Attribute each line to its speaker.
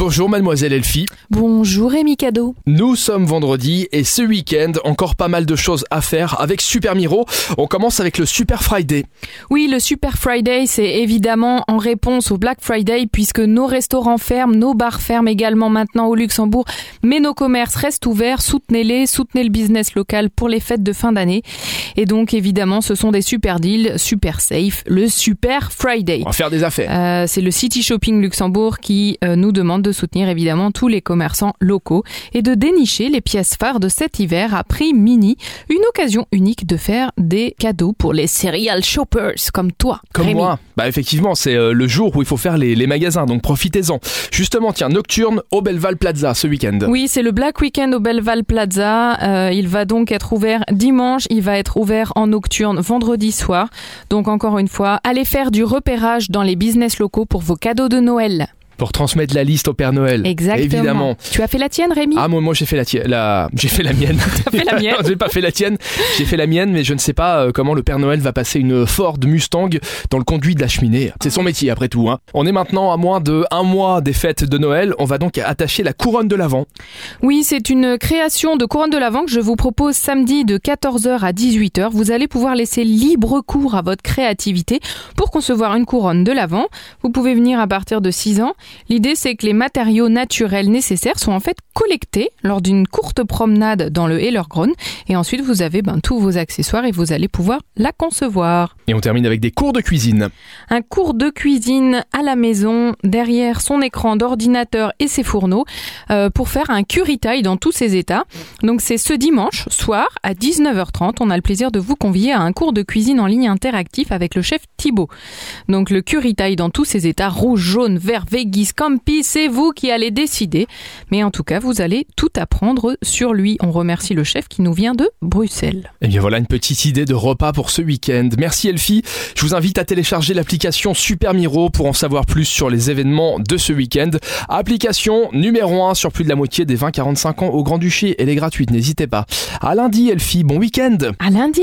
Speaker 1: Bonjour mademoiselle Elfie.
Speaker 2: Bonjour Rémi Cadeau.
Speaker 1: Nous sommes vendredi et ce week-end, encore pas mal de choses à faire avec Super Miro. On commence avec le Super Friday.
Speaker 2: Oui, le Super Friday, c'est évidemment en réponse au Black Friday puisque nos restaurants ferment, nos bars ferment également maintenant au Luxembourg, mais nos commerces restent ouverts. Soutenez-les, soutenez le business local pour les fêtes de fin d'année. Et donc évidemment, ce sont des super deals, super safe, le Super Friday.
Speaker 1: On va faire des affaires.
Speaker 2: Euh, c'est le City Shopping Luxembourg qui euh, nous demande de soutenir évidemment tous les commerçants locaux et de dénicher les pièces phares de cet hiver à prix mini. Une occasion unique de faire des cadeaux pour les serial shoppers comme toi.
Speaker 1: Comme
Speaker 2: Rémi.
Speaker 1: moi. Bah effectivement, c'est euh, le jour où il faut faire les, les magasins, donc profitez-en. Justement, tiens, nocturne au Belleval Plaza ce week-end.
Speaker 2: Oui, c'est le Black Weekend au Belleval Plaza. Il va donc être ouvert dimanche. Il va être ouvert en nocturne vendredi soir. Donc encore une fois, allez faire du repérage dans les business locaux pour vos cadeaux de Noël.
Speaker 1: Pour transmettre la liste au Père Noël.
Speaker 2: Exactement.
Speaker 1: Évidemment.
Speaker 2: Tu as fait la tienne, Rémi?
Speaker 1: Ah moi, moi j'ai fait la tienne, la... j'ai fait la mienne.
Speaker 2: T'as fait la mienne
Speaker 1: j'ai pas fait la tienne, j'ai fait la mienne, mais je ne sais pas euh, comment le Père Noël va passer une Ford Mustang dans le conduit de la cheminée. C'est son métier après tout. Hein. On est maintenant à moins de un mois des fêtes de Noël. On va donc attacher la couronne de l'Avent.
Speaker 2: Oui, c'est une création de couronne de l'Avent que je vous propose samedi de 14h à 18h. Vous allez pouvoir laisser libre cours à votre créativité pour concevoir une couronne de l'Avent. Vous pouvez venir à partir de 6 ans. L'idée, c'est que les matériaux naturels nécessaires sont en fait collectés lors d'une courte promenade dans le Hellergron. Et ensuite, vous avez ben, tous vos accessoires et vous allez pouvoir la concevoir.
Speaker 1: Et on termine avec des cours de cuisine.
Speaker 2: Un cours de cuisine à la maison, derrière son écran d'ordinateur et ses fourneaux, euh, pour faire un curry taille dans tous ses états. Donc c'est ce dimanche soir à 19h30. On a le plaisir de vous convier à un cours de cuisine en ligne interactif avec le chef Thibaut. Donc le curry taille dans tous ses états, rouge, jaune, vert, veggie, scampi, c'est vous qui allez décider. Mais en tout cas, vous allez tout apprendre sur lui. On remercie le chef qui nous vient de Bruxelles.
Speaker 1: Et bien voilà une petite idée de repas pour ce week-end. Merci Elfie. Je vous invite à télécharger l'application Super Miro pour en savoir plus sur les événements de ce week-end. Application numéro 1 sur plus de la moitié des 20-45 ans au Grand-Duché. Elle est gratuite, n'hésitez pas. À lundi Elfie, bon week-end
Speaker 2: À lundi!